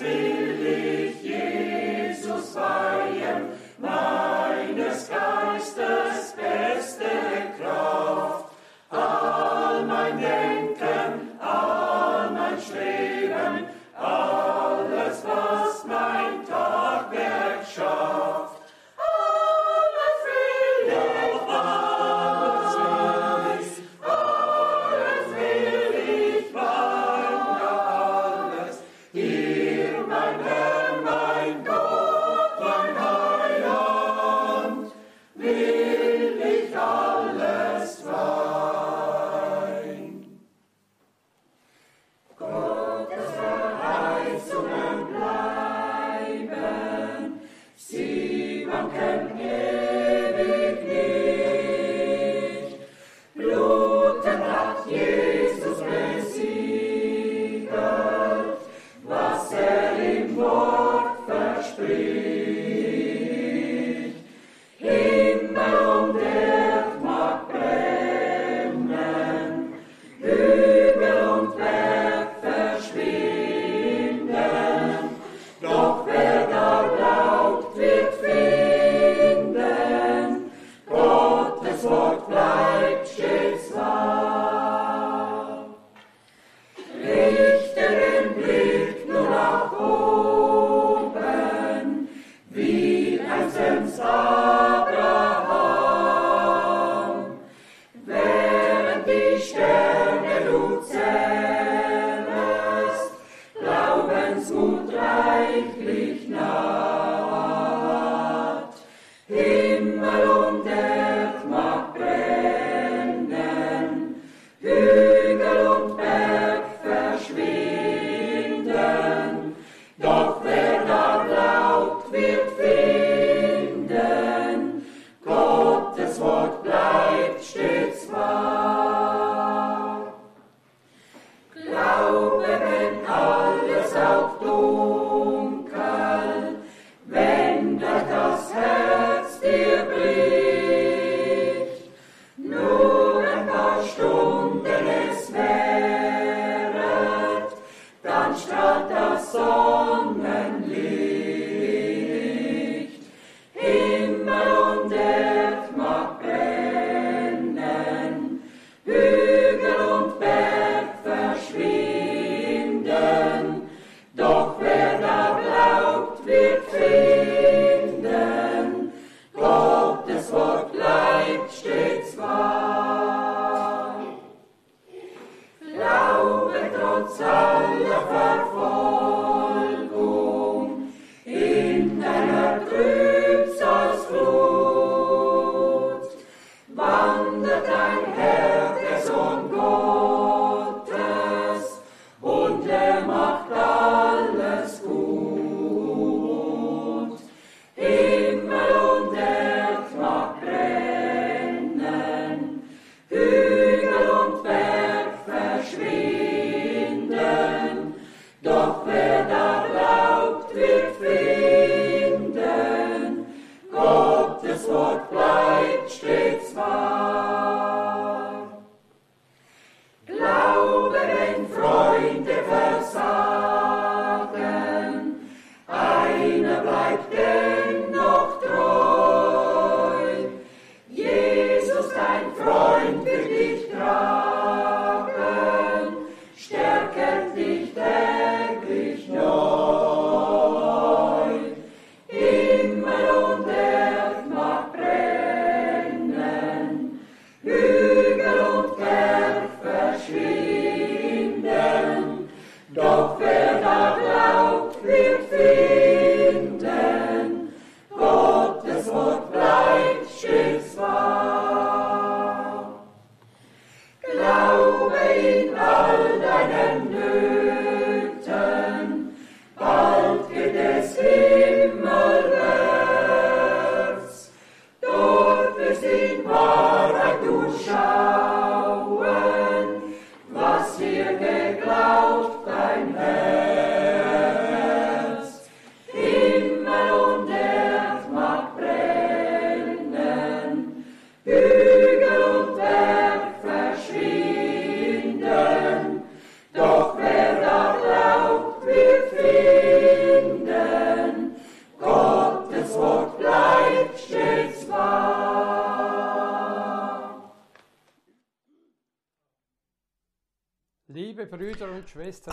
believe.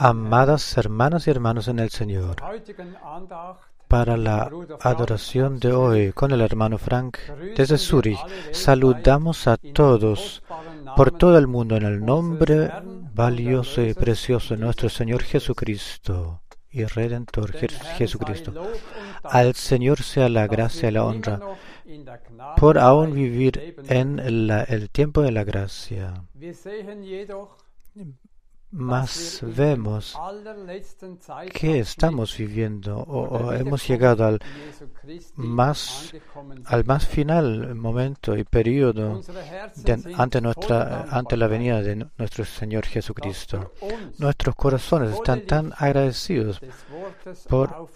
Amados hermanos y hermanos en el Señor, para la adoración de hoy con el hermano Frank desde Zurich, saludamos a todos por todo el mundo en el nombre valioso y precioso de nuestro Señor Jesucristo y Redentor Jesucristo. Al Señor sea la gracia y la honra por aún vivir en el tiempo de la gracia. Más vemos que estamos viviendo o, hemos llegado al más, al más final momento y periodo ante, nuestra, ante la venida de nuestro Señor Jesucristo. Nuestros corazones están tan agradecidos por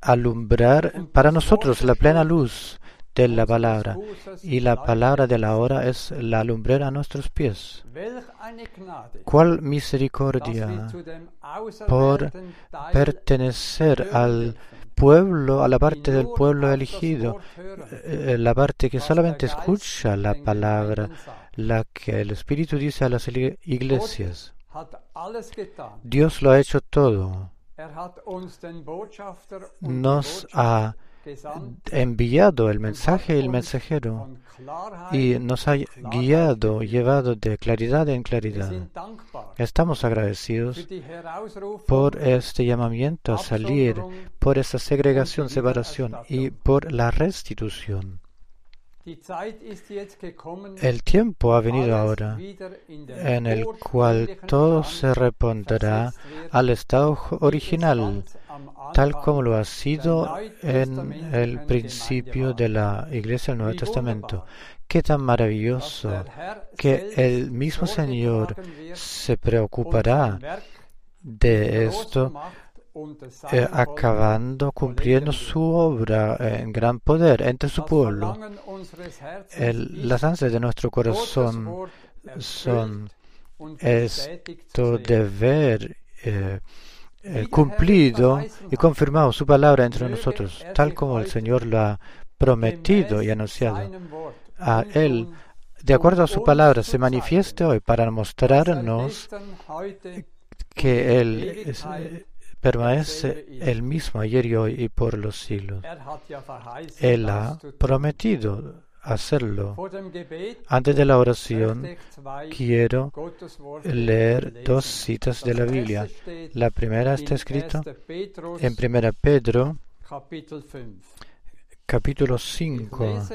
alumbrar para nosotros la plena luz de la palabra, y la palabra de la hora es la lumbrera a nuestros pies. ¿Cuál misericordia por pertenecer al pueblo, a la parte del pueblo elegido, eh, la parte que solamente escucha la palabra, la que el Espíritu dice a las iglesias. Dios lo ha hecho todo. Nos ha enviado el mensaje y el mensajero y nos ha guiado, llevado de claridad en claridad. Estamos agradecidos por este llamamiento a salir, por esta segregación, separación y por la restitución. El tiempo ha venido ahora en el cual todo se repondrá al estado original, tal como lo ha sido en el principio de la Iglesia del Nuevo Testamento. Qué tan maravilloso que el mismo Señor se preocupará de esto eh, acabando cumpliendo su obra en gran poder entre su pueblo. las ansias de nuestro corazón son esto de ver eh, eh, cumplido y confirmado su palabra entre nosotros, tal como el Señor lo ha prometido y anunciado. A Él, de acuerdo a su palabra, se manifieste hoy para mostrarnos que Él es, permanece el mismo ayer y hoy y por los siglos. Él ha prometido hacerlo. Antes de la oración quiero leer dos citas de la Biblia. La primera está escrita en 1 Pedro capítulo 5.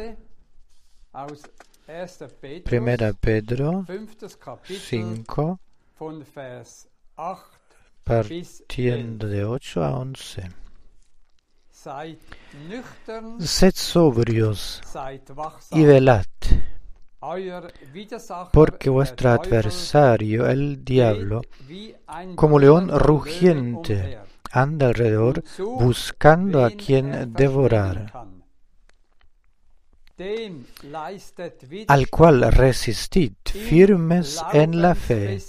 Primera Pedro 5 partiendo de 8 a 11. Sed sobrios y velad, porque vuestro adversario, el diablo, como león rugiente, anda alrededor buscando a quien devorar, al cual resistid firmes en la fe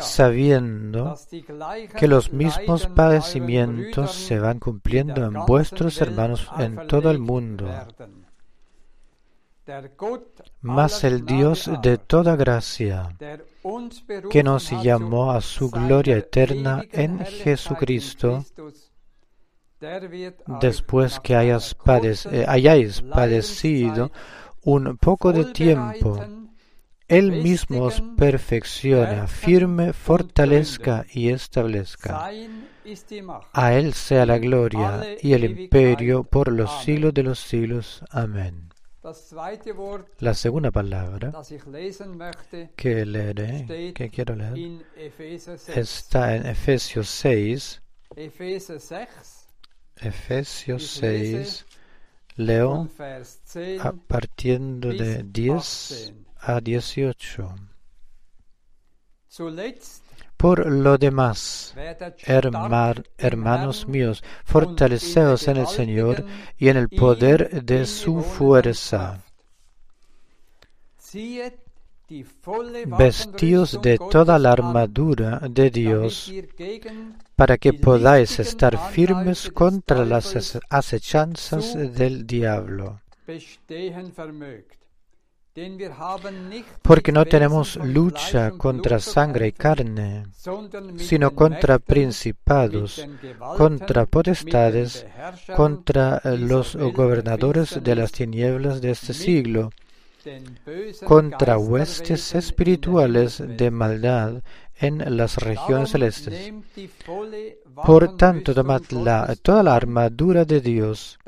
sabiendo que los mismos padecimientos se van cumpliendo en vuestros hermanos en todo el mundo. Mas el Dios de toda gracia, que nos llamó a su gloria eterna en Jesucristo, después que hayáis padecido un poco de tiempo, él mismo os perfecciona, firme, fortalezca y establezca. A Él sea la gloria y el imperio por los siglos de los siglos. Amén. La segunda palabra que leeré, que quiero leer, está en Efesios 6. Efesios 6, leo a partiendo de 10 a 18. Por lo demás, hermanos míos, fortaleceos en el Señor y en el poder de su fuerza. Vestíos de toda la armadura de Dios para que podáis estar firmes contra las acechanzas del diablo porque no tenemos lucha contra sangre y carne, sino contra principados, contra potestades, contra los gobernadores de las tinieblas de este siglo, contra huestes espirituales de maldad en las regiones celestes. Por tanto, tomad toda la armadura de Dios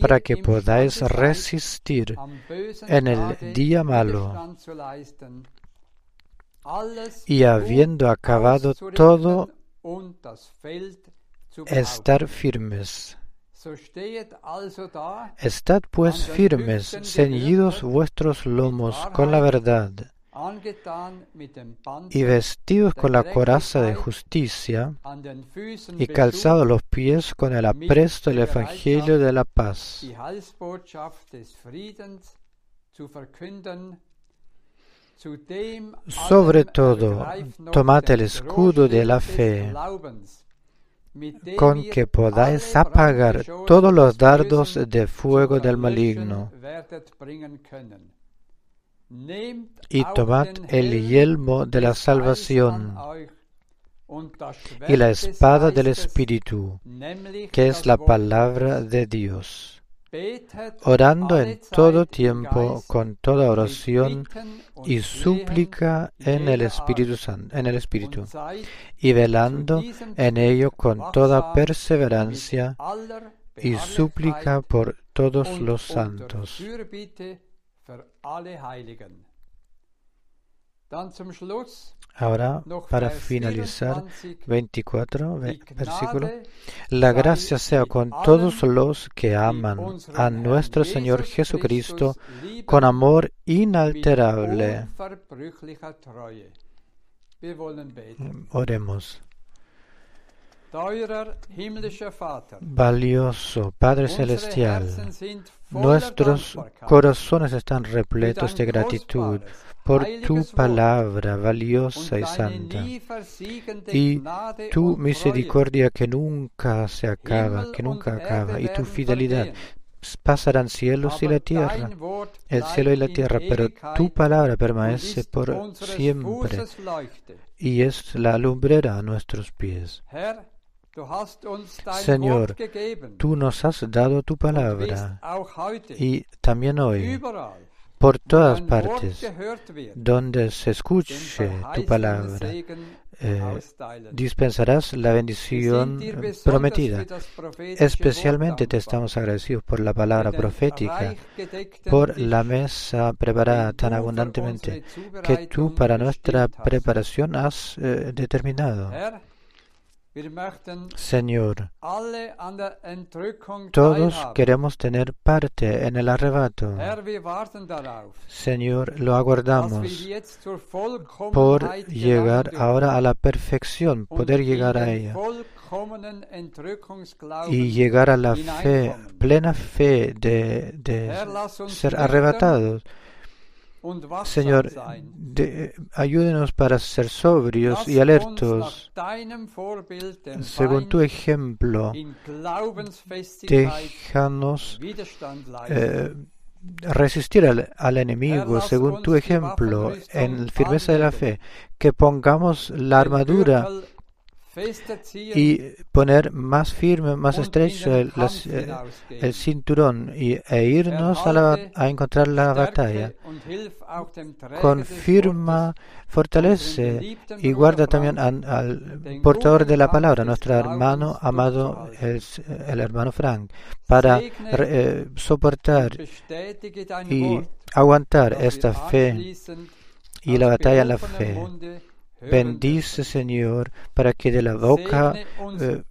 para que podáis resistir en el día malo. y habiendo acabado todo, estar firmes. Estad pues firmes, ceñidos vuestros lomos con la verdad, y vestidos con la coraza de justicia, y calzados los pies con el apresto del Evangelio de la paz. Sobre todo, tomad el escudo de la fe con que podáis apagar todos los dardos de fuego del maligno. Y tomad el yelmo de la salvación y la espada del Espíritu, que es la palabra de Dios orando en todo tiempo con toda oración y súplica en el Espíritu Santo, en el Espíritu, y velando en ello con toda perseverancia y súplica por todos los santos. Ahora, para finalizar, 24 versículo. La gracia sea con todos los que aman a nuestro Señor Jesucristo con amor inalterable. Oremos. Valioso Padre Celestial, nuestros corazones están repletos de gratitud por tu palabra valiosa y santa. y tu misericordia que nunca se acaba, que nunca acaba, y tu fidelidad pasarán cielos y la tierra, el cielo y la tierra, pero tu palabra permanece por siempre. Y es la lumbrera a nuestros pies. Señor, tú nos has dado tu palabra y también hoy, por todas partes, donde se escuche tu palabra, eh, dispensarás la bendición prometida. Especialmente te estamos agradecidos por la palabra profética, por la mesa preparada tan abundantemente que tú para nuestra preparación has eh, determinado. Señor, todos queremos tener parte en el arrebato. Señor, lo aguardamos por llegar ahora a la perfección, poder llegar a ella y llegar a la fe, plena fe de, de ser arrebatados. Señor, ayúdenos para ser sobrios y alertos. Según tu ejemplo, déjanos eh, resistir al, enemigo, según tu ejemplo, en firmeza de la fe, que pongamos la armadura y poner más firme, más estrecho el, eh, cinturón y, e irnos a, a, encontrar la batalla. Confirma, fortalece y guarda también al, portador de la palabra, nuestro hermano amado, el, el hermano Frank, para eh, soportar y aguantar esta fe y la batalla en la fe Bendice, Señor, para que de la boca eh,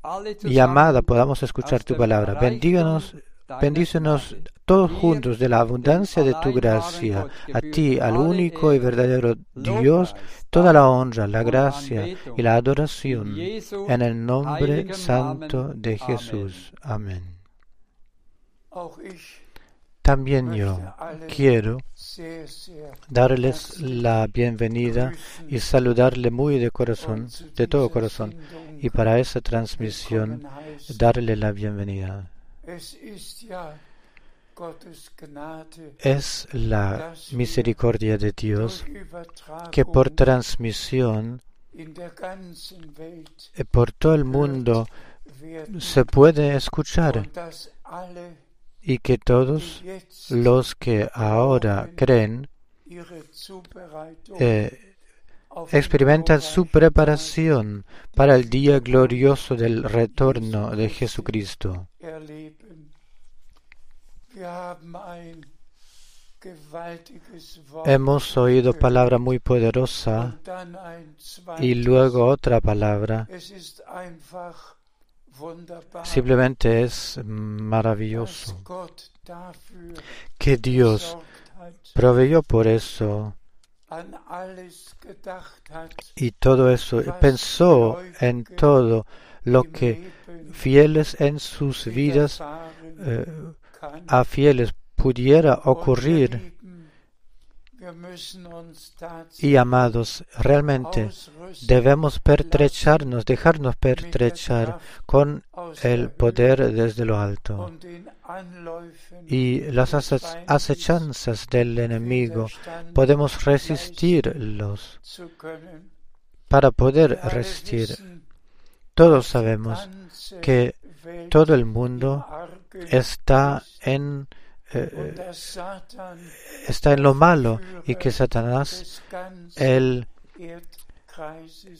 llamada podamos escuchar tu palabra. Bendíganos, bendícenos todos juntos de la abundancia de tu gracia. A ti, al único y verdadero Dios, toda la honra, la gracia y la adoración en el nombre santo de Jesús. Amén. También yo quiero darles la bienvenida y saludarle muy de corazón, de todo corazón, y para esa transmisión darle la bienvenida. Es la misericordia de Dios que por transmisión eh, por todo el mundo se puede escuchar y que todos los que ahora creen eh, experimentan su preparación para el día glorioso del retorno de Jesucristo. hemos oído palabra muy poderosa y luego otra palabra. Simplemente es maravilloso que Dios proveyó por eso y todo eso, pensó en todo lo que fieles en sus vidas eh, a fieles pudiera ocurrir. Y amados, realmente debemos pertrecharnos, dejarnos pertrechar con el poder desde lo alto. Y las acechanzas del enemigo podemos resistirlos. Para poder resistir, todos sabemos que todo el mundo está en eh, está en lo malo y que Satanás, el,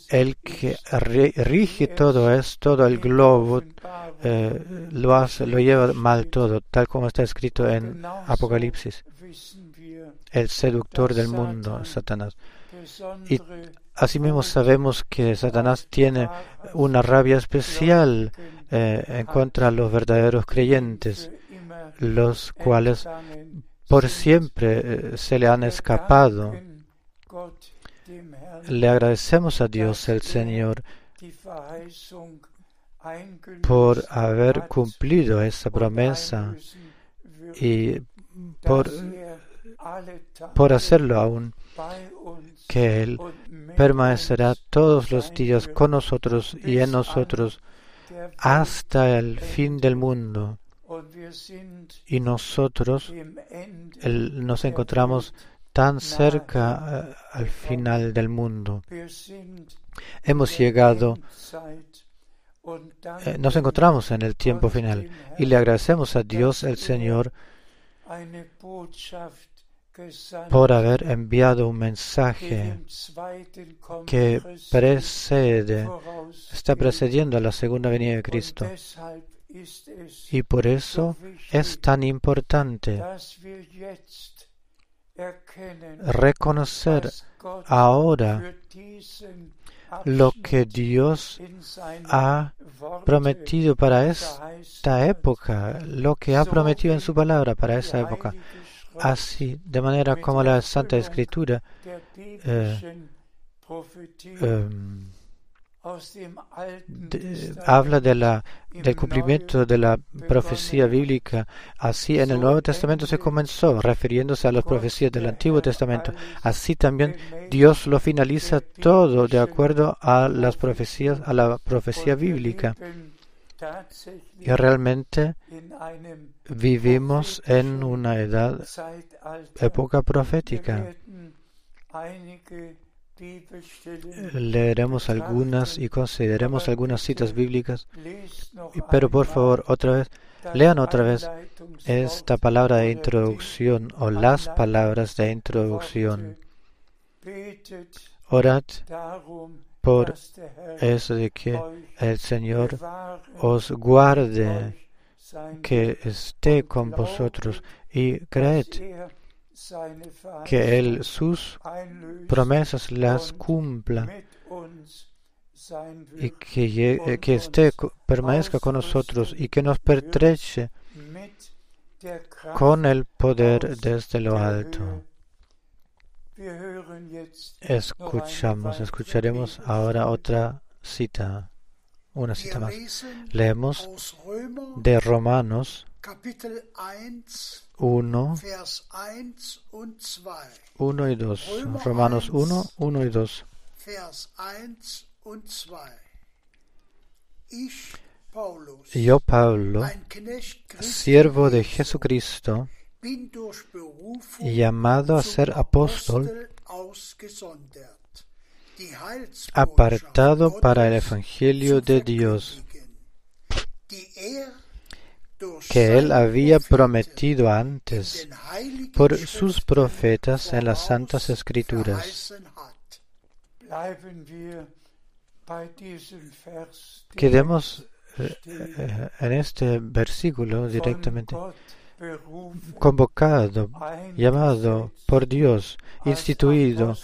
el que rige todo es todo el globo, eh, lo, hace, lo lleva mal todo, tal como está escrito en Apocalipsis. El seductor del mundo, Satanás. Y asimismo sabemos que Satanás tiene una rabia especial eh, en contra de los verdaderos creyentes los cuales por siempre eh, se le han escapado. Le agradecemos a Dios el Señor por haber cumplido esa promesa y por, por hacerlo aún, que Él permanecerá todos los días con nosotros y en nosotros hasta el fin del mundo y nosotros nos encontramos tan cerca eh, al final del mundo. Hemos llegado, eh, nos encontramos en el tiempo final y le agradecemos a Dios el Señor por haber enviado un mensaje que precede, está precediendo a la segunda venida de Cristo. Y por eso es tan importante reconocer ahora lo que Dios ha prometido para esta época, lo que ha prometido en su palabra para esa época. Así, de manera como la Santa Escritura eh, em, habla de la, del cumplimiento de la profecía bíblica. Así en el Nuevo Testamento se comenzó, refiriéndose a las profecías del Antiguo Testamento. Así también Dios lo finaliza todo de acuerdo a las profecías, a la profecía bíblica. Y realmente vivimos en una edad, época profética. Leeremos algunas y consideremos algunas citas bíblicas, pero por favor, otra vez, lean otra vez esta palabra de introducción o las palabras de introducción. Orad por eso de que el Señor os guarde, que esté con vosotros y creed que Él sus promesas las cumpla y que, eh, que esté, permanezca con nosotros y que nos pertreche con el poder desde lo alto. Escuchamos, escucharemos ahora otra cita, una cita más. Leemos de Romanos 1, 1 y 2. Romanos 1, 1 y 2. Yo, Pablo, siervo de Jesucristo, llamado a ser apóstol, apartado para el Evangelio de Dios, que él había prometido antes por sus profetas en las santas escrituras. Quedemos eh, en este versículo directamente. convocado, llamado por Dios, instituido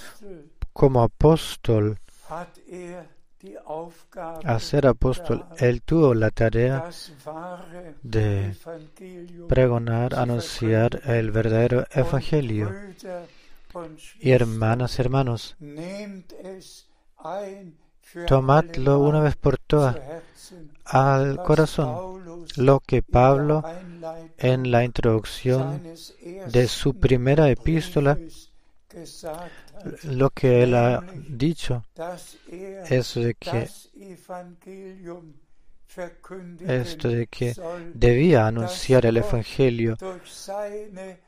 como apóstol a ser apóstol, él tuvo la tarea de pregonar, anunciar el verdadero evangelio. Y hermanas, hermanos, tomadlo una vez por todas al corazón lo que Pablo en la introducción de su primera epístola lo que él ha dicho es de que esto de que debía anunciar el Evangelio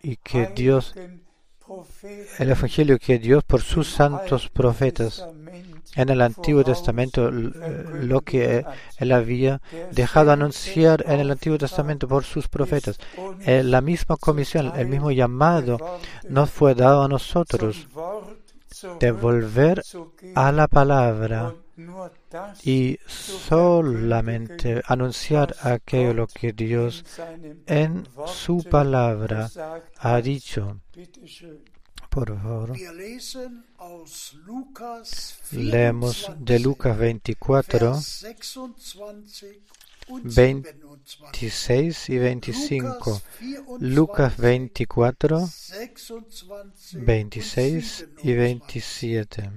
y que Dios el Evangelio que Dios por sus santos profetas en el Antiguo Testamento, lo que él había dejado anunciar en el Antiguo Testamento por sus profetas. Eh, la misma comisión, el mismo llamado nos fue dado a nosotros de volver a la palabra y solamente anunciar aquello lo que Dios en su palabra ha dicho. Por favor. Leemos de Lucas 24, 26 y 25. Lucas 24, 26 y 27.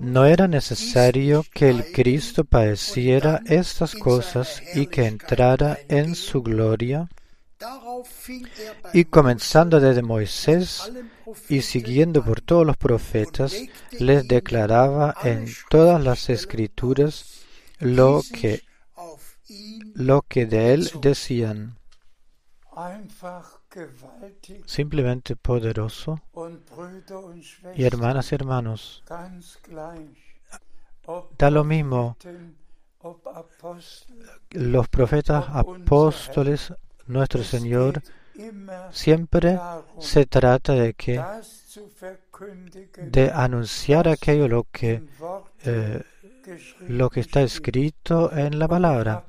¿No era necesario que el Cristo padeciera estas cosas y que entrara en su gloria? Y comenzando desde Moisés y siguiendo por todos los profetas, les declaraba en todas las escrituras lo que, lo que de él decían. Simplemente poderoso. Y hermanas y hermanos, da lo mismo los profetas, apóstoles, nuestro Señor, siempre se trata de que de anunciar aquello lo que eh, lo que está escrito en la palabra.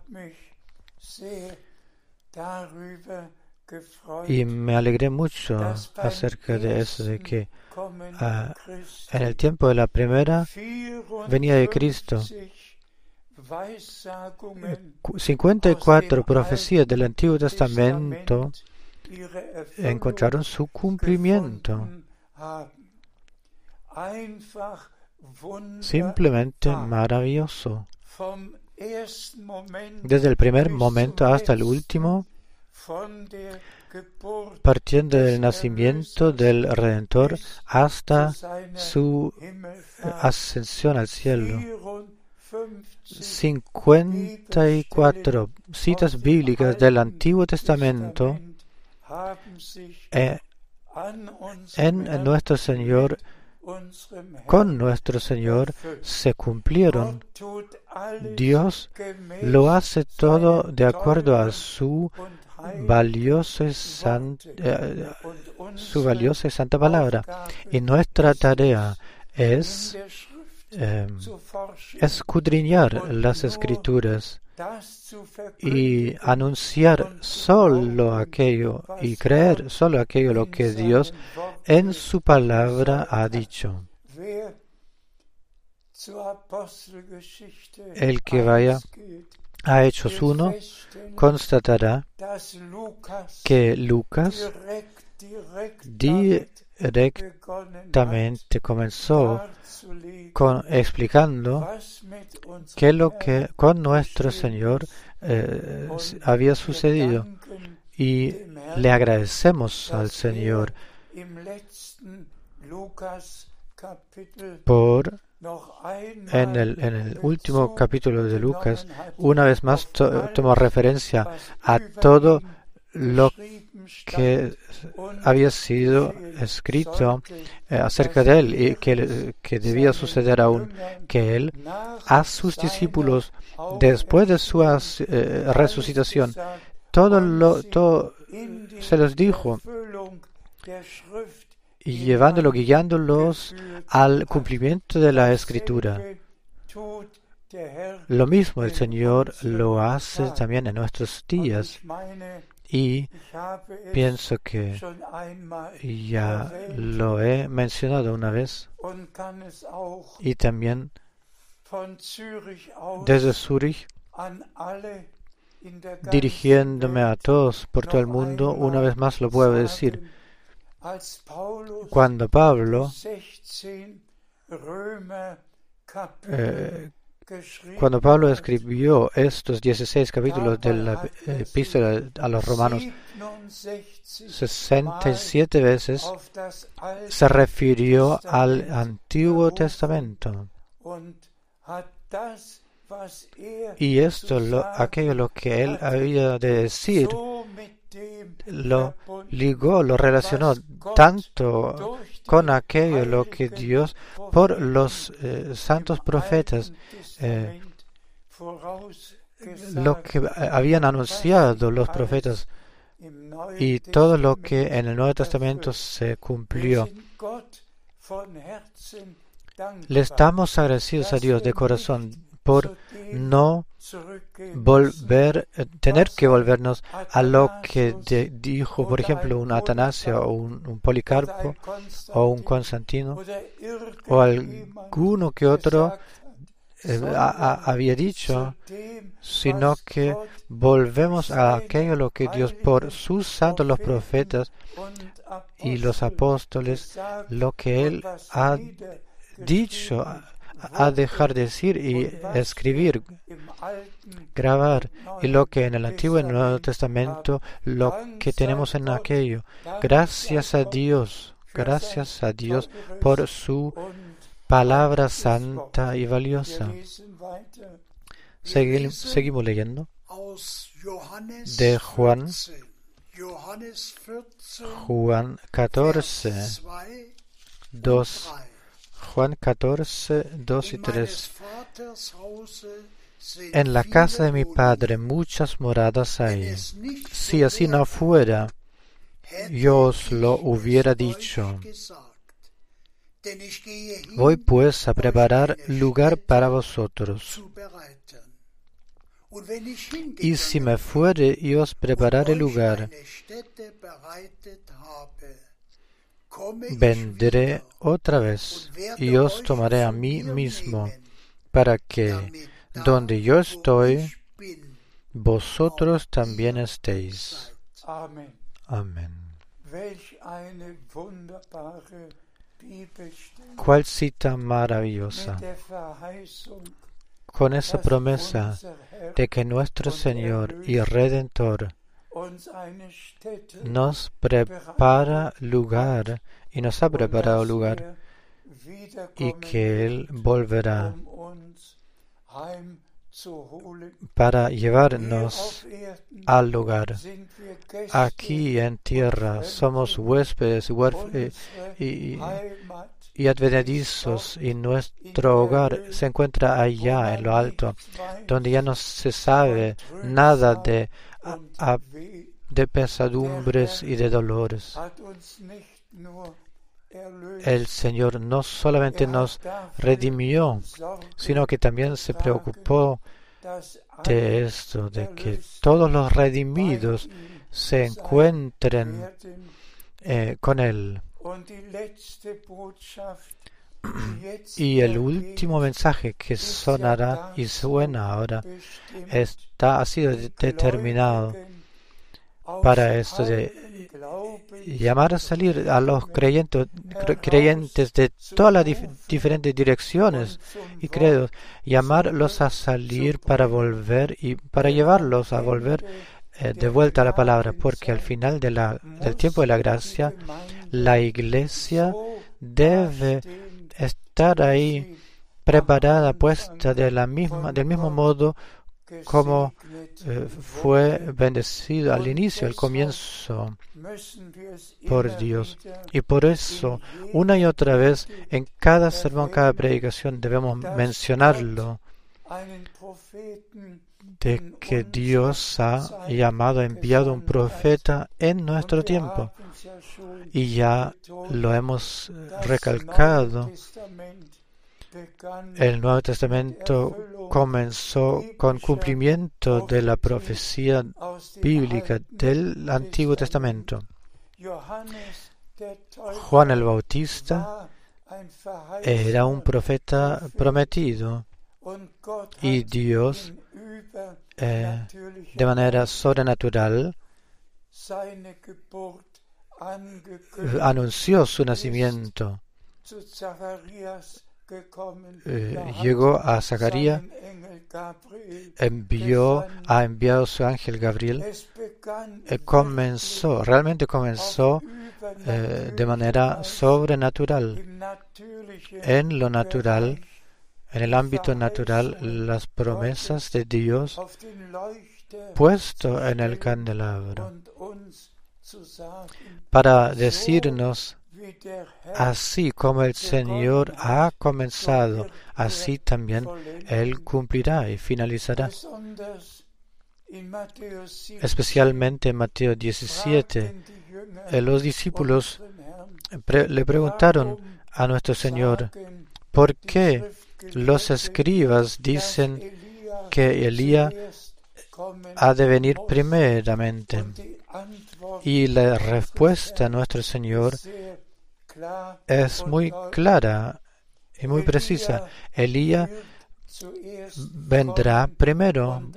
Y me alegré mucho acerca de eso, de que ah, en el tiempo de la primera venía de Cristo, 54 profecías del Antiguo Testamento encontraron su cumplimiento. Simplemente maravilloso. Desde el primer momento hasta el último, partiendo del nacimiento del Redentor hasta su ascensión al cielo. 54 citas bíblicas del Antiguo Testamento eh, en nuestro Señor, con nuestro Señor, se cumplieron. Dios lo hace todo de acuerdo a su valiosa y santa, eh, su valiosa y santa palabra. Y nuestra tarea es eh, escudriñar las escrituras y anunciar solo aquello y creer solo aquello lo que Dios en su palabra ha dicho. El que vaya a Hechos 1 constatará que Lucas directamente comenzó con, explicando qué lo que con nuestro Señor eh, había sucedido. Y le agradecemos al Señor por en el, en el último capítulo de Lucas, una vez más tomó referencia a todo lo que había sido escrito eh, acerca de él y que, que, debía suceder aún, que él a sus discípulos, después de su eh, resucitación, todo lo todo se los dijo y llevándolo, guiándolos al cumplimiento de la escritura. Lo mismo el Señor lo hace también en nuestros días. Y pienso que ya lo he mencionado una vez y también desde Zurich dirigiéndome a todos por todo el mundo, una vez más lo puedo decir. Cuando Pablo eh, cuando Pablo escribió estos 16 capítulos de la epístola a los romanos, 67 veces se refirió al Antiguo Testamento. Y esto, lo, aquello lo que él había de decir, lo ligó, lo relacionó tanto con aquello lo que Dios por los eh, santos profetas eh, lo que habían anunciado los profetas y todo lo que en el Nuevo Testamento se cumplió. Le estamos agradecidos a Dios de corazón por no volver, eh, tener que volvernos a lo que dijo, por ejemplo, un Atanasio o un, Policarpo o un Constantino o alguno que otro eh, había dicho, sino que volvemos a aquello lo que Dios por sus santos los profetas y los apóstoles, lo que Él ha dicho a dejar de decir y escribir, grabar, y lo que en el Antiguo y Nuevo Testamento, lo que tenemos en aquello. Gracias a Dios, gracias a Dios por su palabra santa y valiosa. seguimos leyendo de Juan, Juan 14, 2 Juan 14, 2 y 3. En la casa de mi Padre muchas moradas hay. Si así no fuera, yo os lo hubiera dicho. Voy pues a preparar lugar para vosotros. Y si me fuere y os prepararé lugar, vendré otra vez y os tomaré a mí mismo, para que donde yo estoy, vosotros también estéis. Amén. Cuál cita maravillosa con esa promesa de que nuestro Señor y Redentor nos prepara lugar y nos ha preparado lugar y que Él volverá para llevarnos al lugar. Aquí en tierra somos huéspedes eh, y, y advenedizos y nuestro hogar se encuentra allá en lo alto, donde ya no se sabe nada de de pesadumbres y de dolores. El Señor no solamente nos redimió, sino que también se preocupó de esto, de que todos los redimidos se encuentren eh, con Él. Y el último mensaje que sonará y suena ahora está, ha sido determinado para esto de llamar a salir a los creyentes, creyentes de todas las diferentes direcciones y credos, llamarlos a salir para volver y para llevarlos a volver eh, de vuelta a la palabra, porque al final del tiempo de la gracia, la iglesia debe estar ahí preparada, puesta de la misma, del mismo modo como eh, fue bendecido al inicio, al comienzo. por Dios. Y por eso, una y otra vez, en cada sermón, cada predicación, debemos mencionarlo de que Dios ha llamado, enviado un profeta en nuestro tiempo. Y ya lo hemos recalcado el Nuevo Testamento comenzó con cumplimiento de la profecía bíblica del Antiguo Testamento. Juan el Bautista era un profeta prometido y Dios eh, de manera sobrenatural anunció su nacimiento. Eh, llegó a Zacarías, envió, ha enviado su ángel Gabriel, eh, comenzó, realmente comenzó eh, de manera sobrenatural. En lo natural, en el ámbito natural, las promesas de Dios puesto en el candelabro para decirnos Así como el Señor ha comenzado, así también Él cumplirá y finalizará. Especialmente en Mateo 17, eh, los discípulos le preguntaron a nuestro Señor, ¿por qué los escribas dicen que Elías ha de venir primeramente? Y la respuesta a nuestro Señor es muy clara y muy precisa. Elías vendrá primero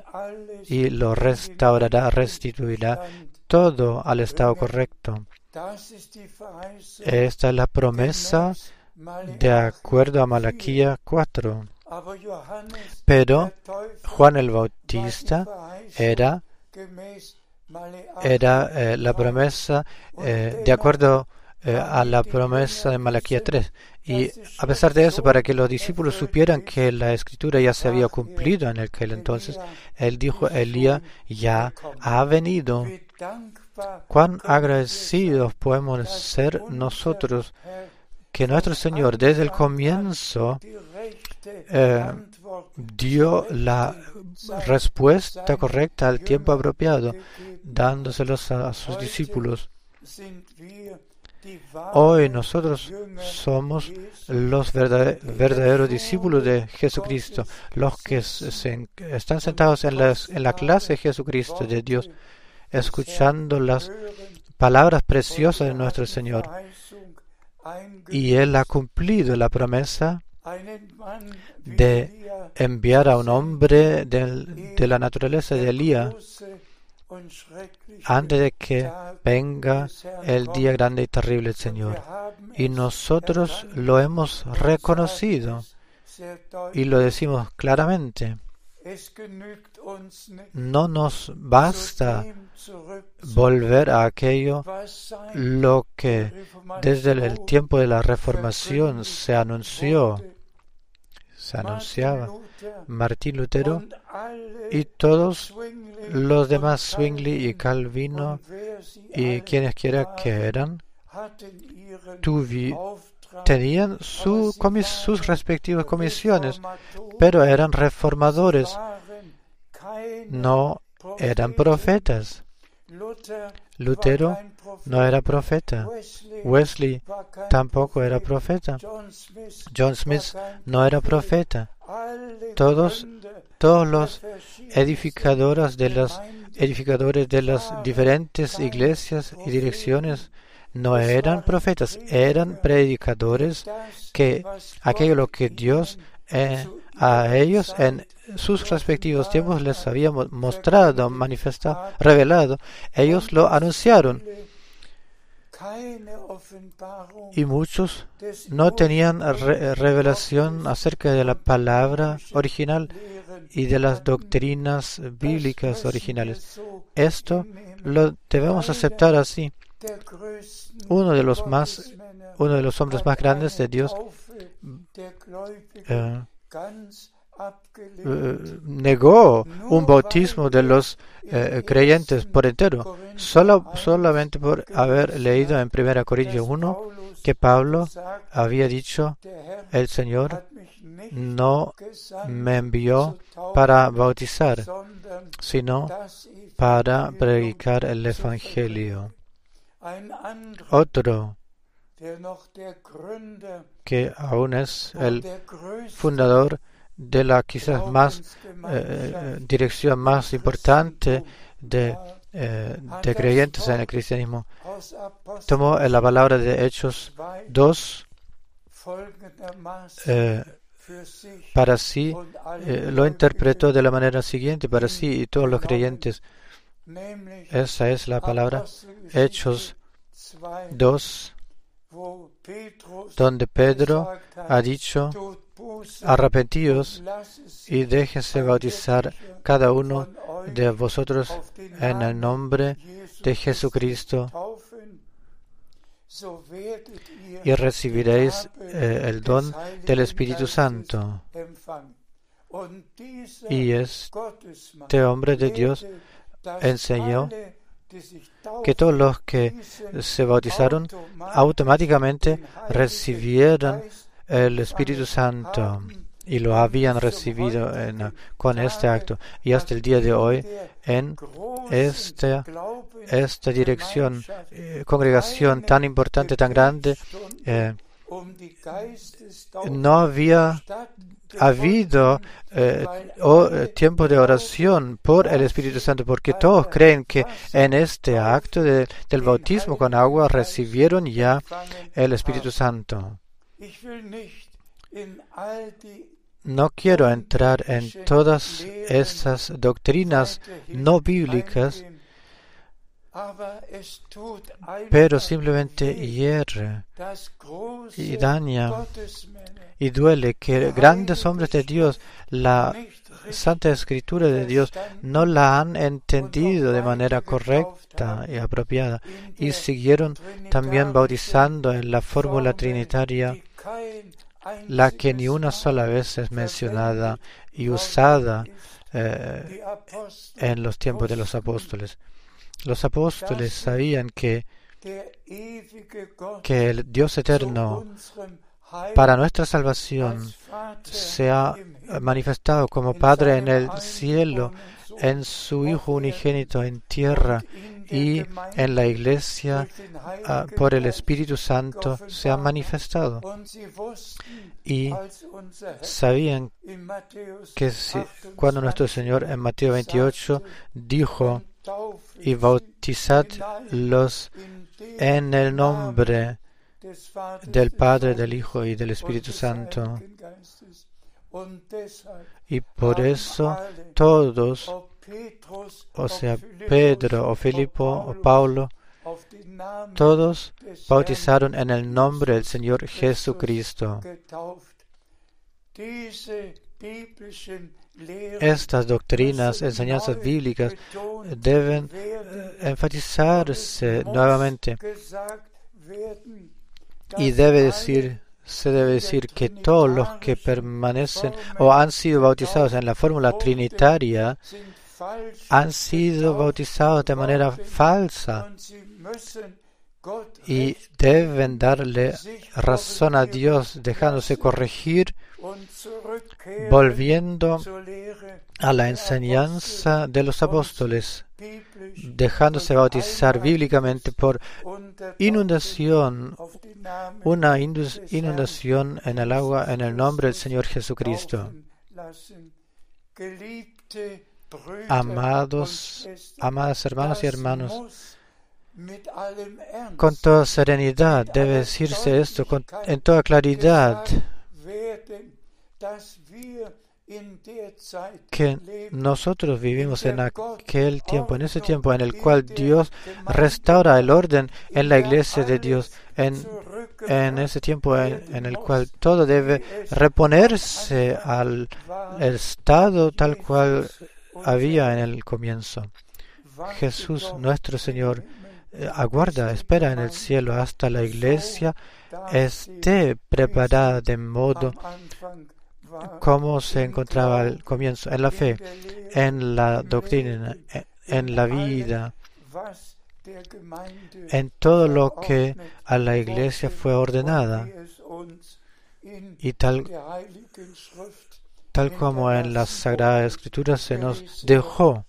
y lo restaurará, restituirá todo al estado correcto. Esta es la promesa de acuerdo a Malaquía 4. Pero Juan el Bautista era, era eh, la promesa eh, de acuerdo eh, a la promesa de Malaquía 3. Y a pesar de eso, para que los discípulos supieran que la escritura ya se había cumplido en aquel entonces, él dijo, Elías ya ha venido. Cuán agradecidos podemos ser nosotros que nuestro Señor desde el comienzo eh, dio la respuesta correcta al tiempo apropiado, dándoselos a sus discípulos. Hoy nosotros somos los verdaderos discípulos de Jesucristo, los que están sentados en, en la clase de Jesucristo, de Dios, escuchando las palabras preciosas de nuestro Señor. Y Él ha cumplido la promesa de enviar a un hombre de la naturaleza de Elías antes de que venga el día grande y terrible del Señor. Y nosotros lo hemos reconocido y lo decimos claramente. No nos basta volver a aquello lo que desde el tiempo de la reformación se anunció, se anunciaba. Martín Lutero y todos los demás, Zwingli y Calvino y quienes quiera que eran, tenían sus respectivas comisiones, pero eran reformadores, no eran profetas. Lutero no era profeta. Wesley tampoco era profeta. John Smith no era profeta. Todos, todos los edificadores de las edificadores de las diferentes iglesias y direcciones no eran profetas, eran predicadores que aquello lo que Dios eh, a ellos en sus respectivos tiempos les había mostrado, manifestado, revelado, ellos lo anunciaron. Y muchos no tenían revelación acerca de la palabra original y de las doctrinas bíblicas originales. Esto lo debemos aceptar así. Uno de los más, uno de los hombres más grandes de Dios eh, eh, negó un bautismo de los eh, creyentes por entero, solo, solamente por haber leído en 1 Corintios 1 que Pablo había dicho, el Señor no me envió para bautizar, sino para predicar el Evangelio. Otro que aún es el fundador de la quizás más eh, dirección más importante de, eh, de, creyentes en el cristianismo. Tomó la palabra de Hechos 2 eh, para sí, lo interpretó de la manera siguiente para sí y todos los creyentes. Esa es la palabra Hechos 2 donde Pedro ha dicho, arrepentíos y déjense bautizar cada uno de vosotros en el nombre de Jesucristo y recibiréis eh, el don del Espíritu Santo. Y este hombre de Dios enseñó que todos los que se bautizaron automáticamente recibieron el Espíritu Santo y lo habían recibido con este acto. Y hasta el día de hoy, en esta, esta dirección, eh, congregación tan importante, tan grande, eh, no había habido eh, eh, tiempo de oración por el Espíritu Santo, porque todos creen que en este acto del bautismo con agua recibieron ya el Espíritu Santo. No quiero entrar en todas esas doctrinas no bíblicas pero simplemente hierre y daña y duele que grandes hombres de Dios, la Santa Escritura de Dios, no la han entendido de manera correcta y apropiada y siguieron también bautizando en la fórmula trinitaria la que ni una sola vez es mencionada y usada eh, en los tiempos de los apóstoles. Los apóstoles sabían que, que el Dios eterno para nuestra salvación se ha manifestado como Padre en el cielo, en su Hijo unigénito en tierra y en la iglesia ah, por el Espíritu Santo se ha manifestado. Y sabían que cuando nuestro Señor en Mateo 28 dijo, y bautizadlos en el nombre del Padre, del Hijo y del Espíritu Santo. Y por eso todos, o sea, Pedro o Filipo o Paulo, todos bautizaron en el nombre del Señor Jesucristo. Estas doctrinas, enseñanzas bíblicas deben enfatizarse nuevamente y debe decir, se debe decir que todos los que permanecen o han sido bautizados en la fórmula trinitaria han sido bautizados de manera falsa y deben darle razón a Dios dejándose corregir, volviendo a la enseñanza de los apóstoles, dejándose bautizar bíblicamente por inundación, una inundación en el agua en el nombre del Señor Jesucristo. Amados, amadas hermanas y hermanos, con toda serenidad debe decirse esto, en toda claridad, que nosotros vivimos en aquel tiempo, en ese tiempo en el cual Dios restaura el orden en la iglesia de Dios, en, en ese tiempo en, el cual todo debe reponerse al estado tal cual había en el comienzo. Jesús, nuestro Señor, eh, aguarda, espera en el cielo hasta la iglesia esté preparada de modo como se encontraba al comienzo, en la fe, en la doctrina, en la vida, en todo lo que a la iglesia fue ordenada y tal, tal como en la Sagrada Escritura se nos dejó.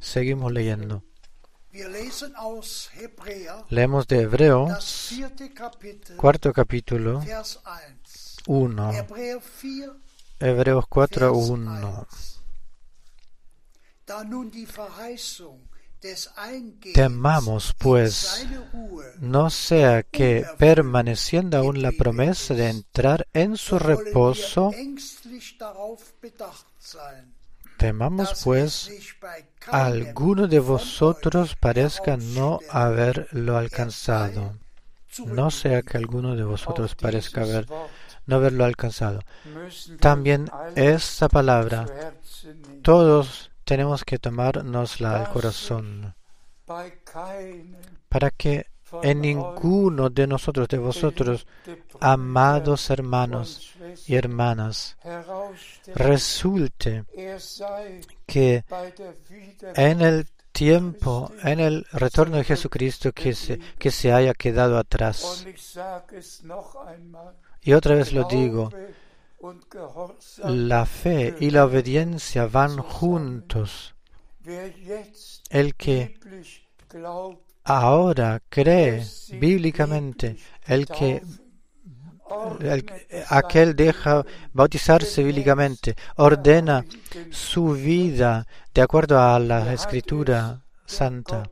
Seguimos leyendo. Leemos de Hebreos, cuarto capítulo, 1. Hebreos 4, 1. Temamos, pues, no sea que, permaneciendo aún la promesa de entrar en su reposo, temamos, pues, alguno de vosotros parezca no haberlo alcanzado. No sea que alguno de vosotros parezca haber, no haberlo alcanzado. También esta palabra, todos tenemos que tomárnosla al corazón para que en ninguno de nosotros, de vosotros, amados hermanos y hermanas, resulte que en el tiempo, en el retorno de Jesucristo, que se, que se haya quedado atrás. Y otra vez lo digo, la fe y la obediencia van juntos. El que ahora cree bíblicamente, el que aquel deja bautizarse bíblicamente, ordena su vida de acuerdo a la escritura santa,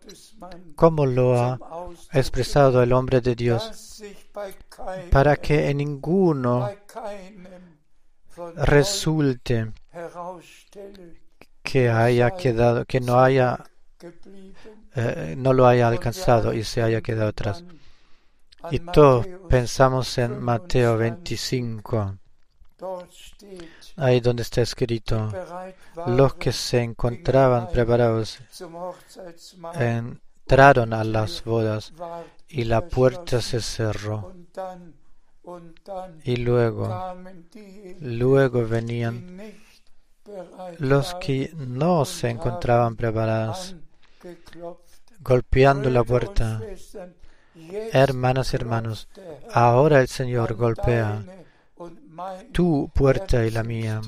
como lo ha expresado el hombre de Dios, para que en ninguno resulte que haya quedado, que no haya, eh, no lo haya alcanzado y se haya quedado atrás. Y todos pensamos en Mateo 25, ahí donde está escrito, los que se encontraban preparados entraron a las bodas y la puerta se cerró. Y luego, luego venían los que no se encontraban preparados, golpeando la puerta. Hermanas y hermanos, ahora el Señor golpea tu puerta y la mía,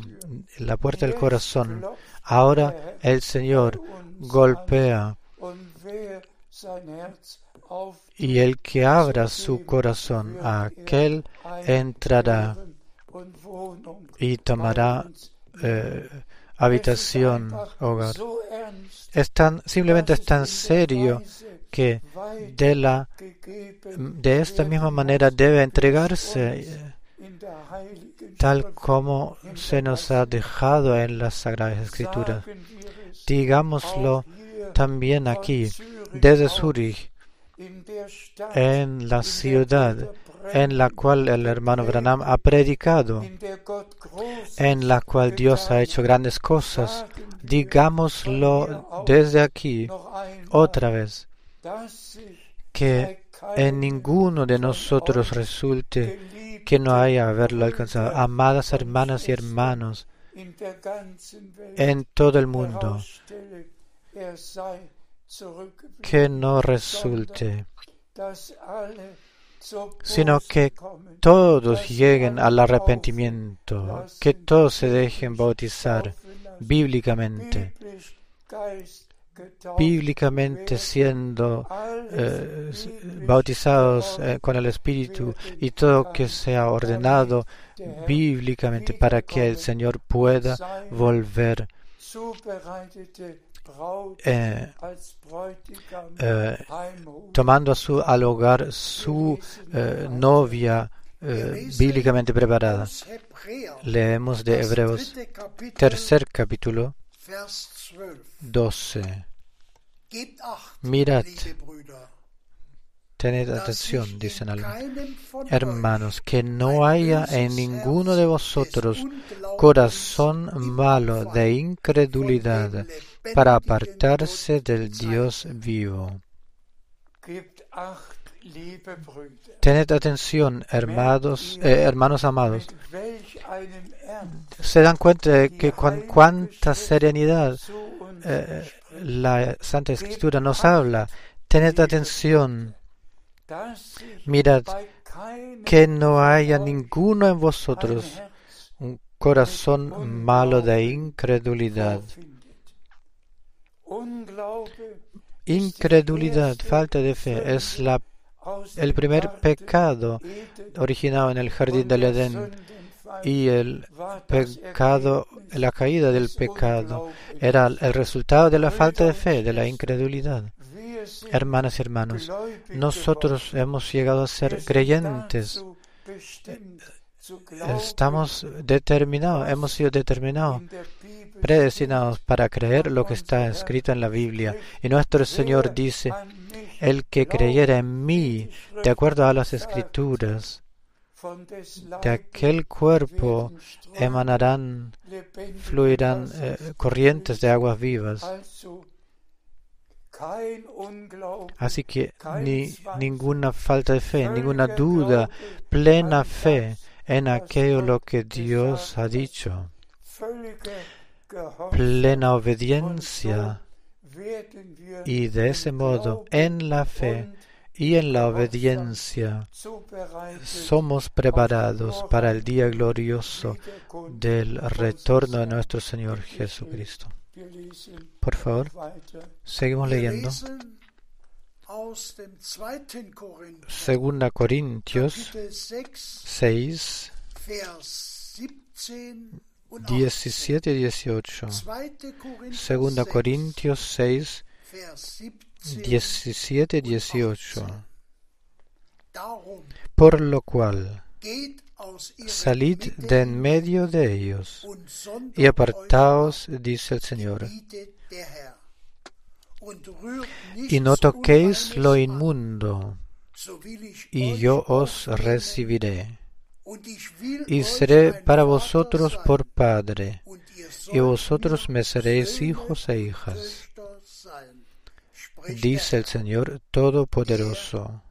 la puerta del corazón. Ahora el Señor golpea y el que abra su corazón a aquel entrará y tomará eh, habitación, hogar. Simplemente es tan serio que de, esta misma manera debe entregarse tal como se nos ha dejado en las Sagradas Escrituras. Digámoslo también aquí, desde Zurich, en la ciudad en la cual el hermano Branham ha predicado, en la cual Dios ha hecho grandes cosas. Digámoslo desde aquí otra vez, que en ninguno de nosotros resulte que no haya haberlo alcanzado. Amadas hermanas y hermanos en todo el mundo, que no resulte, sino que todos lleguen al arrepentimiento, que todos se dejen bautizar bíblicamente, bíblicamente siendo eh, bautizados eh, con el Espíritu y todo que sea ordenado bíblicamente para que el Señor pueda volver eh, tomando su, al hogar su novia bíblicamente preparada. Leemos de Hebreos, tercer capítulo, 12. Mirad, Tened atención, dicen algunos. Hermanos, que no haya en ninguno de vosotros corazón malo de incredulidad para apartarse del Dios vivo. Tened atención, hermanos, eh, hermanos amados. Se dan cuenta de que con cuánta serenidad la Santa Escritura nos habla. Tened atención. Mirad que no haya ninguno en vosotros un corazón malo de incredulidad incredulidad, falta de fe, es la, el primer pecado originado en el jardín del Edén y el pecado, la caída del pecado era el resultado de la falta de fe, de la incredulidad. Hermanas y hermanos, nosotros hemos llegado a ser creyentes. Estamos determinados, hemos sido determinados, predestinados para creer lo que está escrito en la Biblia. Y nuestro Señor dice, el que creyera en mí, de acuerdo a las escrituras, de aquel cuerpo emanarán, fluirán eh, corrientes de aguas vivas. Así que ni ninguna falta de fe, ninguna duda, plena fe en aquello lo que Dios ha dicho, plena obediencia y de ese modo en la fe y en la obediencia somos preparados para el día glorioso del retorno de nuestro Señor Jesucristo. Por favor, seguimos leyendo. Segunda Corintios 6, 17 y 18. Segunda Corintios 6, 17 y 18. Por lo cual, salid de en medio de ellos y apartaos, dice el Señor, y no toquéis lo inmundo, y yo os recibiré, y seré para vosotros por Padre, y vosotros me seréis hijos e hijas, dice el Señor Todopoderoso.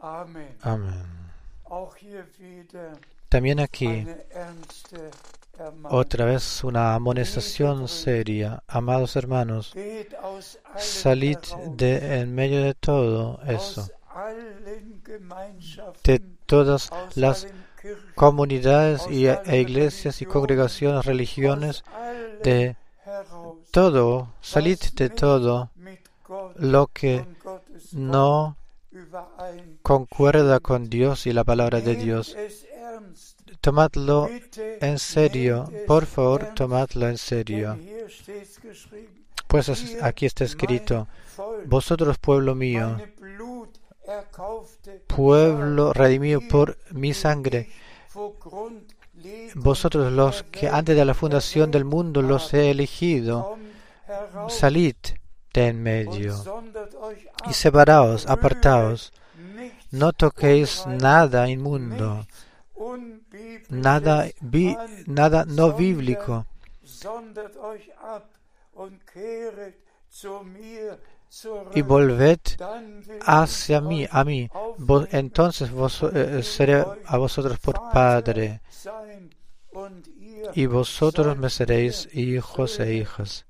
Amén. También aquí, otra vez una amonestación seria. Amados hermanos, salid de en medio de todo eso, de todas las comunidades y, e iglesias y congregaciones, religiones, de todo, salid de todo lo que no concuerda con Dios y la palabra de Dios. Tomadlo en serio, por favor, tomadlo en serio. Pues aquí está escrito, vosotros pueblo mío, pueblo redimido por mi sangre, vosotros los que antes de la fundación del mundo los he elegido, salid de en medio. Y separaos, apartaos, no toquéis nada inmundo, nada, nada no bíblico, y volved hacia mí, a mí. entonces vos, eh, seré a vosotros por Padre, y vosotros me seréis hijos e hijas.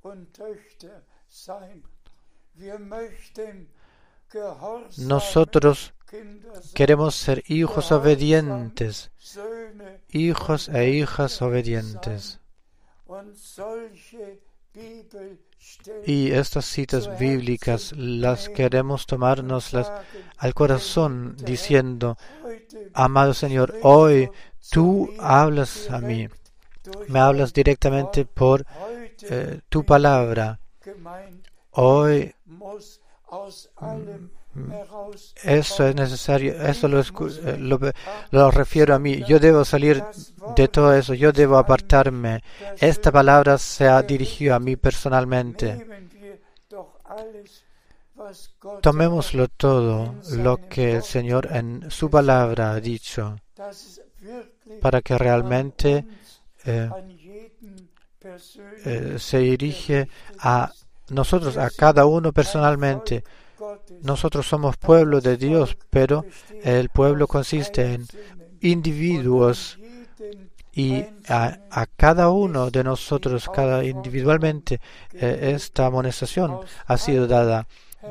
Nosotros queremos ser hijos obedientes, hijos e hijas obedientes. Y estas citas bíblicas las queremos tomárnoslas al corazón diciendo, amado Señor, hoy tú hablas a mí, me hablas directamente por eh, tu palabra. Hoy eso es necesario, eso eh, lo, lo, refiero a mí. Yo debo salir de todo eso, yo debo apartarme. Esta palabra se ha dirigido a mí personalmente. Tomémoslo todo, lo que el Señor en su palabra ha dicho, para que realmente eh, eh, se dirige a nosotros, a cada uno personalmente. Nosotros somos pueblo de Dios, pero el pueblo consiste en individuos y a, cada uno de nosotros, cada individualmente, eh, esta amonestación ha sido dada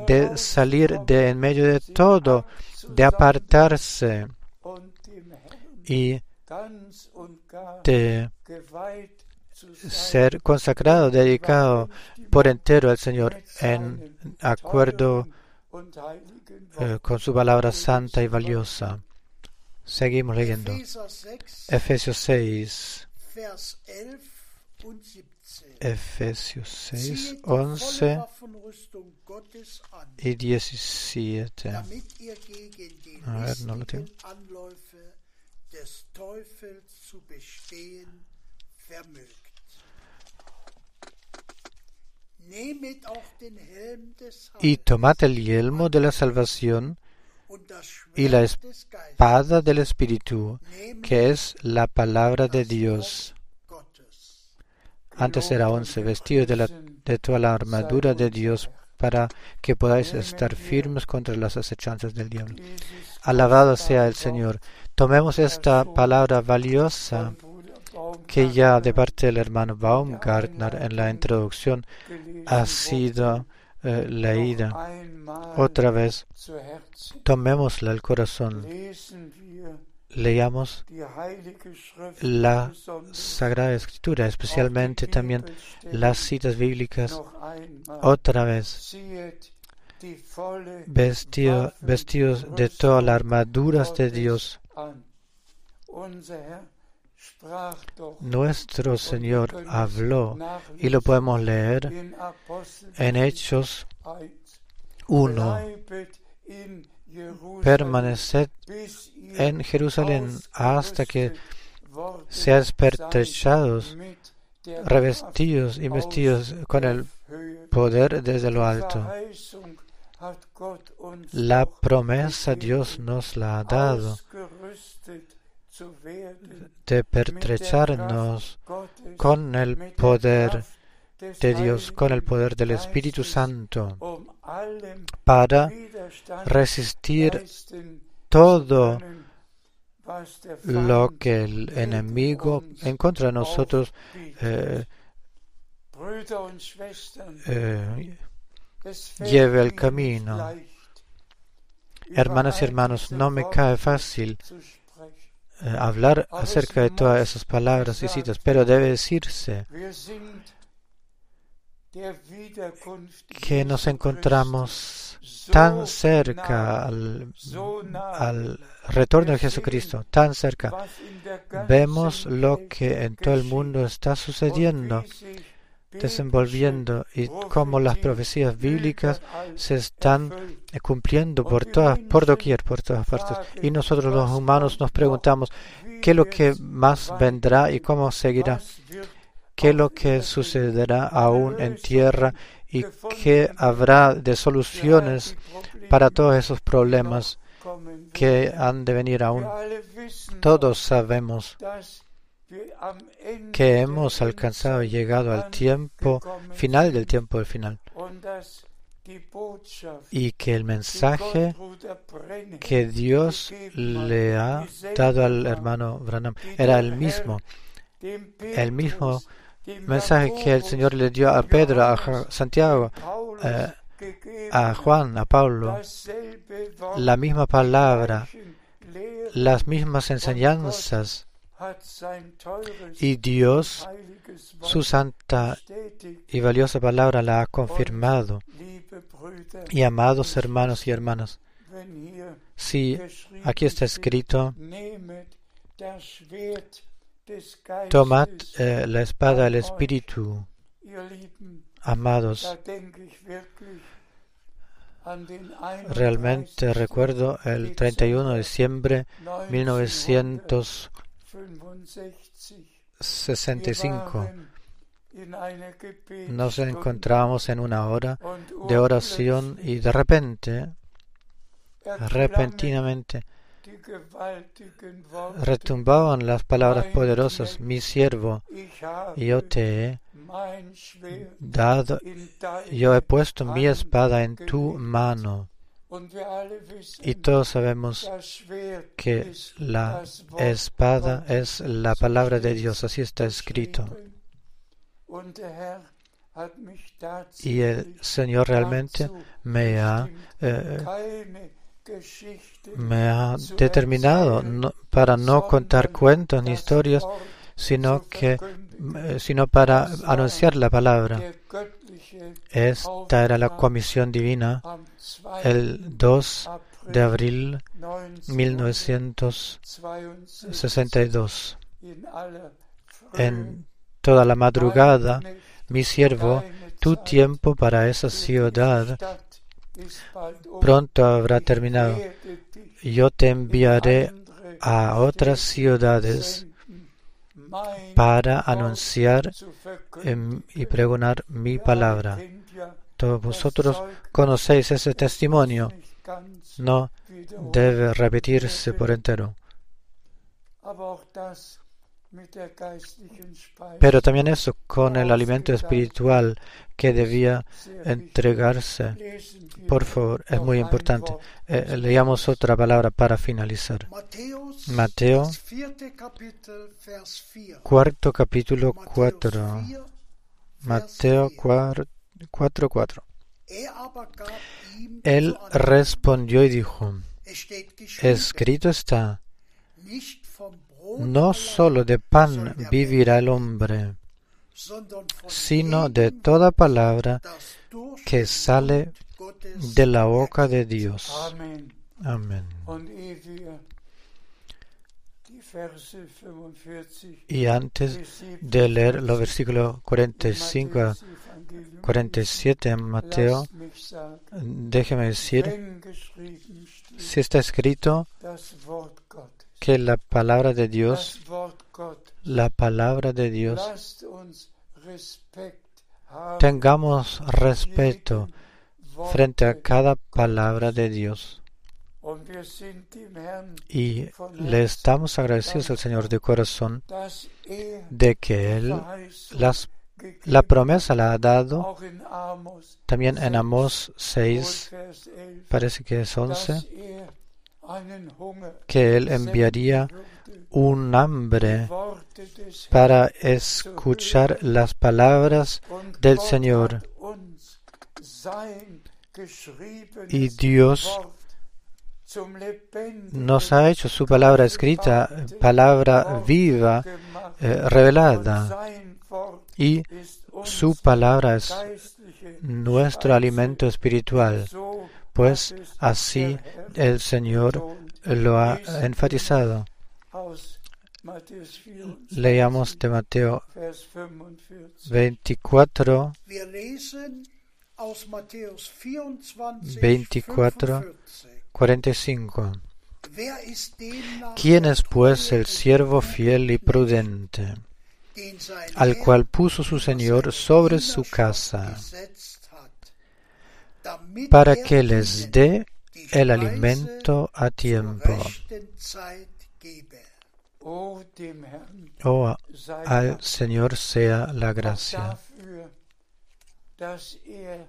de salir de en medio de todo, de apartarse y de ser consagrado, dedicado por entero al Señor en acuerdo eh, con su palabra santa y valiosa. Seguimos leyendo. Efesios 6. Efesios 6, 11 y 17. A ver, no lo tengo. Y tomad el yelmo de la salvación y la espada del Espíritu, que es la palabra de Dios. Antes era once, vestidos de, de toda la armadura de Dios para que podáis estar firmes contra las acechanzas del diablo. Alabado sea el Señor. Tomemos esta palabra valiosa que ya de parte del hermano Baumgartner en la introducción ha sido eh, leída otra vez. Tomémosla al corazón. Leamos la Sagrada Escritura, especialmente también las citas bíblicas otra vez. vestidos de todas las armaduras de Dios nuestro Señor habló y lo podemos leer en Hechos 1. Permaneced en Jerusalén hasta que seas pertrechados, revestidos y vestidos con el poder desde lo alto. La promesa Dios nos la ha dado de pertrecharnos con el poder de Dios, con el poder del Espíritu Santo, para resistir todo lo que el enemigo en contra de nosotros eh, eh, lleve el camino. Hermanas y hermanos, no me cae fácil hablar acerca de todas esas palabras y citas, pero debe decirse que nos encontramos tan cerca al, al, retorno de Jesucristo, tan cerca. Vemos lo que en todo el mundo está sucediendo desenvolviendo y cómo las profecías bíblicas se están cumpliendo por todas, por doquier, por todas partes. Y nosotros los humanos nos preguntamos qué es lo que más vendrá y cómo seguirá, qué es lo que sucederá aún en tierra y qué habrá de soluciones para todos esos problemas que han de venir aún. Todos sabemos que hemos alcanzado y llegado al tiempo final del tiempo del final. Y que el mensaje que Dios le ha dado al hermano Branham era el mismo, el mismo mensaje que el Señor le dio a Pedro, a Santiago, eh, a Juan, a Pablo, la misma palabra, las mismas enseñanzas y Dios, su santa y valiosa palabra, la ha confirmado. Y amados hermanos y hermanas, si aquí está escrito, tomad eh, la espada del Espíritu, amados, realmente recuerdo el 31 de diciembre de 1900 65. Nos encontramos en una hora de oración y de repente, repentinamente, retumbaban las palabras poderosas, mi siervo, yo te he dado, yo he puesto mi espada en tu mano. Y todos sabemos que la espada es la palabra de Dios, así está escrito. Y el Señor realmente me ha, eh, me ha determinado para no contar cuentos ni historias, sino que eh, sino para anunciar la palabra. Esta era la comisión divina el 2 de abril 1962. En toda la madrugada, mi siervo, tu tiempo para esa ciudad pronto habrá terminado. Yo te enviaré a otras ciudades para anunciar em, y pregonar mi palabra. Todos vosotros conocéis ese testimonio. No debe repetirse por entero. Pero también eso con el alimento espiritual que debía entregarse. Por favor, es muy importante. Eh, leamos otra palabra para finalizar. Mateo, cuarto capítulo 4. Mateo 4, 4. Él respondió y dijo, escrito está, no solo de pan vivirá el hombre, sino de toda palabra que sale de la boca de Dios. Amén. Y antes de leer los versículos 45 a 47 en Mateo, déjeme decir, si está escrito que la palabra de Dios, la palabra de Dios, tengamos respeto frente a cada palabra de Dios. Y le estamos agradecidos al Señor de corazón de que Él las, la promesa la ha dado. también en Amos 6, parece que es 11, que Él enviaría un hambre para escuchar las palabras del Señor. Y Dios nos ha hecho su palabra escrita, palabra viva, eh, revelada. Y su palabra es nuestro alimento espiritual pues así el Señor lo ha enfatizado. Leamos de Mateo 24, 24, 45. ¿Quién es pues el siervo fiel y prudente, al cual puso su Señor sobre su casa? Para que les dé el alimento a tiempo. Oh, al Señor sea la gracia.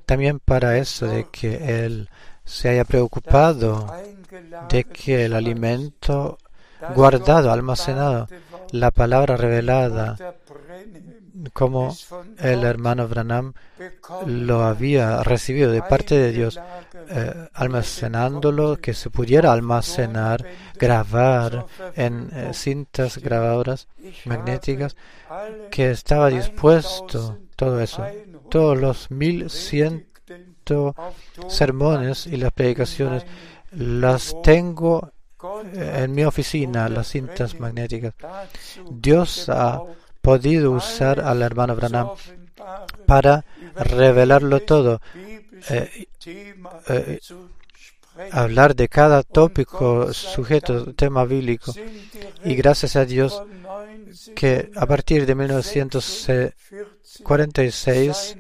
También para eso de que Él se haya preocupado de que el alimento guardado, almacenado, la palabra revelada, como el hermano Branham lo había recibido de parte de Dios, eh, almacenándolo, que se pudiera almacenar, grabar en eh, cintas grabadoras magnéticas, que estaba dispuesto todo eso, todos los mil ciento sermones y las predicaciones, las tengo en mi oficina, las cintas magnéticas. Dios ha podido usar al hermano Branham para revelarlo todo, eh, eh, hablar de cada tópico, sujeto, tema bíblico. Y gracias a Dios que a partir de 1946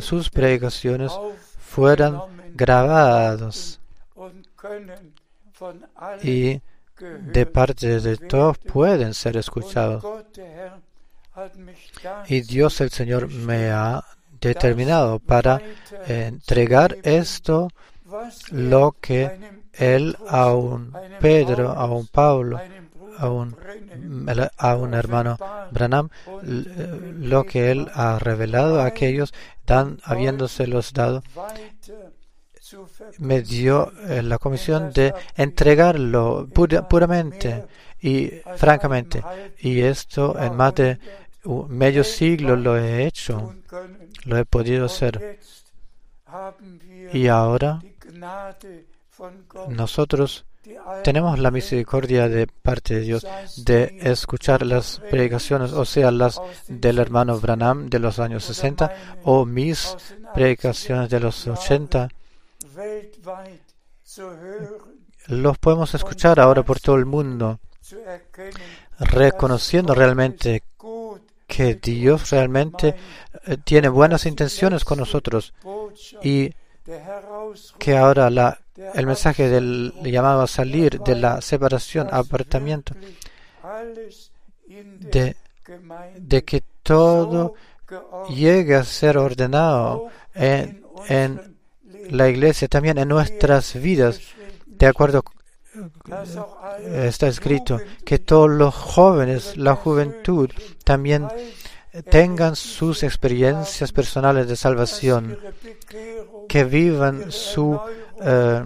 sus predicaciones fueran grabadas y de parte de todos pueden ser escuchados. Y Dios el Señor me ha determinado para entregar esto, lo que Él a un Pedro, a un Pablo, a un, a un hermano Branham, lo que Él ha revelado a aquellos, dan, habiéndoselos dado, me dio eh, la comisión de entregarlo puramente y francamente. Y esto en más de medio siglo lo he hecho, lo he podido hacer. Y ahora nosotros tenemos la misericordia de parte de Dios de escuchar las predicaciones, o sea, las del hermano Branham de los años 60 o mis predicaciones de los 80. Los podemos escuchar ahora por todo el mundo, reconociendo realmente que Dios realmente eh, tiene buenas intenciones con nosotros. Y que ahora la, el mensaje del llamado a salir de la separación, apartamiento, de, de que todo llegue a ser ordenado en, en la iglesia, también en nuestras vidas, de acuerdo está escrito que todos los jóvenes, la juventud, también tengan sus experiencias personales de salvación, que vivan su, eh,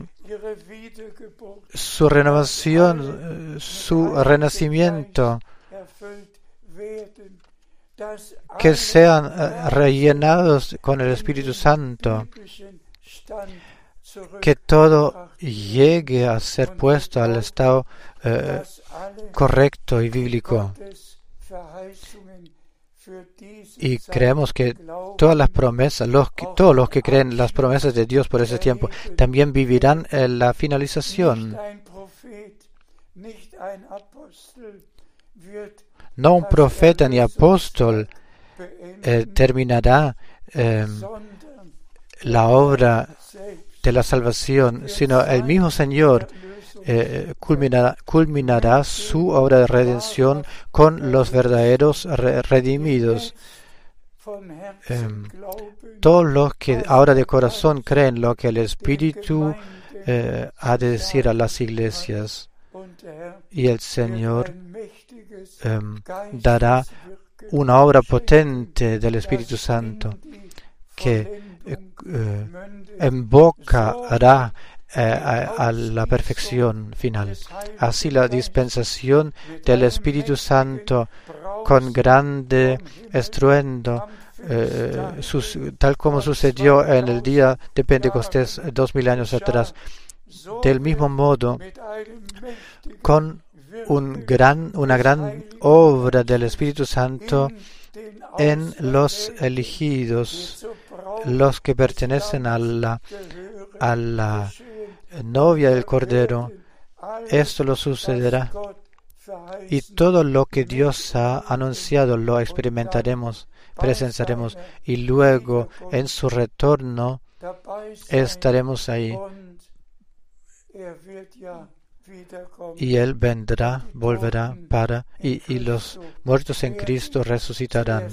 su renovación, su renacimiento, que sean eh, rellenados con el Espíritu Santo, que todo llegue a ser puesto al estado eh, correcto y bíblico. Y creemos que todas las promesas, los todos los que creen las promesas de Dios por ese tiempo, también vivirán en la finalización. No un profeta ni apóstol eh, terminará em, la obra de la salvación, sino el mismo Señor eh, culminará, su obra de redención con los verdaderos redimidos. Em, todos los que ahora de corazón creen lo que el Espíritu eh, ha de decir a las iglesias y el Señor em, dará una obra potente del Espíritu Santo que embocará eh, a, la perfección final. Así la dispensación del Espíritu Santo con grande estruendo, eh, tal como sucedió en el día de Pentecostés dos mil años atrás. Del mismo modo, con un gran, una gran obra del Espíritu Santo en los elegidos, los que pertenecen a la, novia del Cordero. Esto lo sucederá. Y todo lo que Dios ha anunciado lo experimentaremos, presenciaremos y luego en su retorno estaremos ahí. Y Él vendrá, volverá para, y, y los muertos en Cristo resucitarán.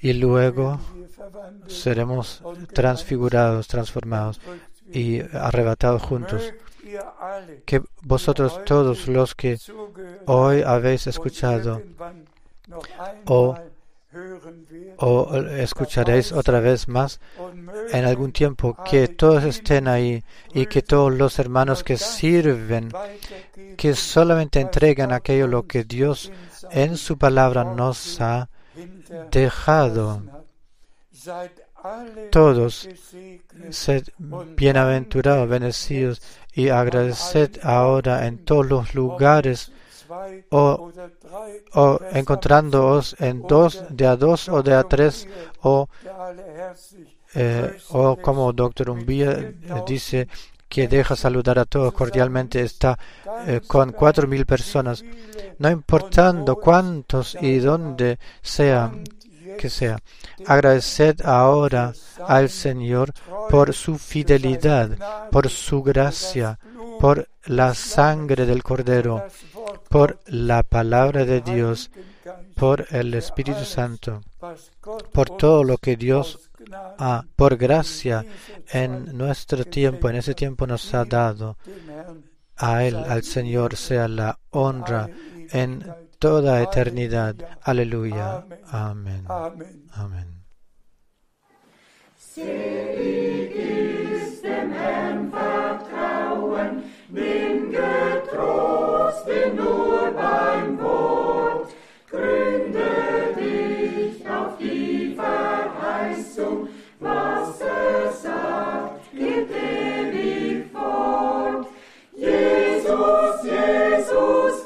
Y luego seremos transfigurados, transformados y arrebatados juntos. Que vosotros todos los que hoy habéis escuchado o, o escucharéis otra vez más en algún tiempo, que todos estén ahí y que todos los hermanos que sirven, que solamente entregan aquello lo que Dios en su palabra nos ha dejado. Todos sed bienaventurados, bendecidos y agradeced ahora en todos los lugares o, o encontrándoos en dos, de a dos o de a tres o, eh, o como doctor Umbía dice que deja saludar a todos cordialmente, está eh, con cuatro mil personas, no importando cuántos y dónde sea que sea. Agradeced ahora al Señor por su fidelidad, por su gracia, por la sangre del Cordero, por la palabra de Dios, por el Espíritu Santo, por todo lo que Dios Ah, por gracia en nuestro tiempo, en ese tiempo nos ha dado. A Él, al Señor, sea la honra en toda eternidad. Aleluya. Amén. Amén. dem Herrn vertrauen, bin getrost, bin nur beim Wort. Gründe dich auf die Verheißung, was er sagt, geht ewig fort. Jesus, Jesus,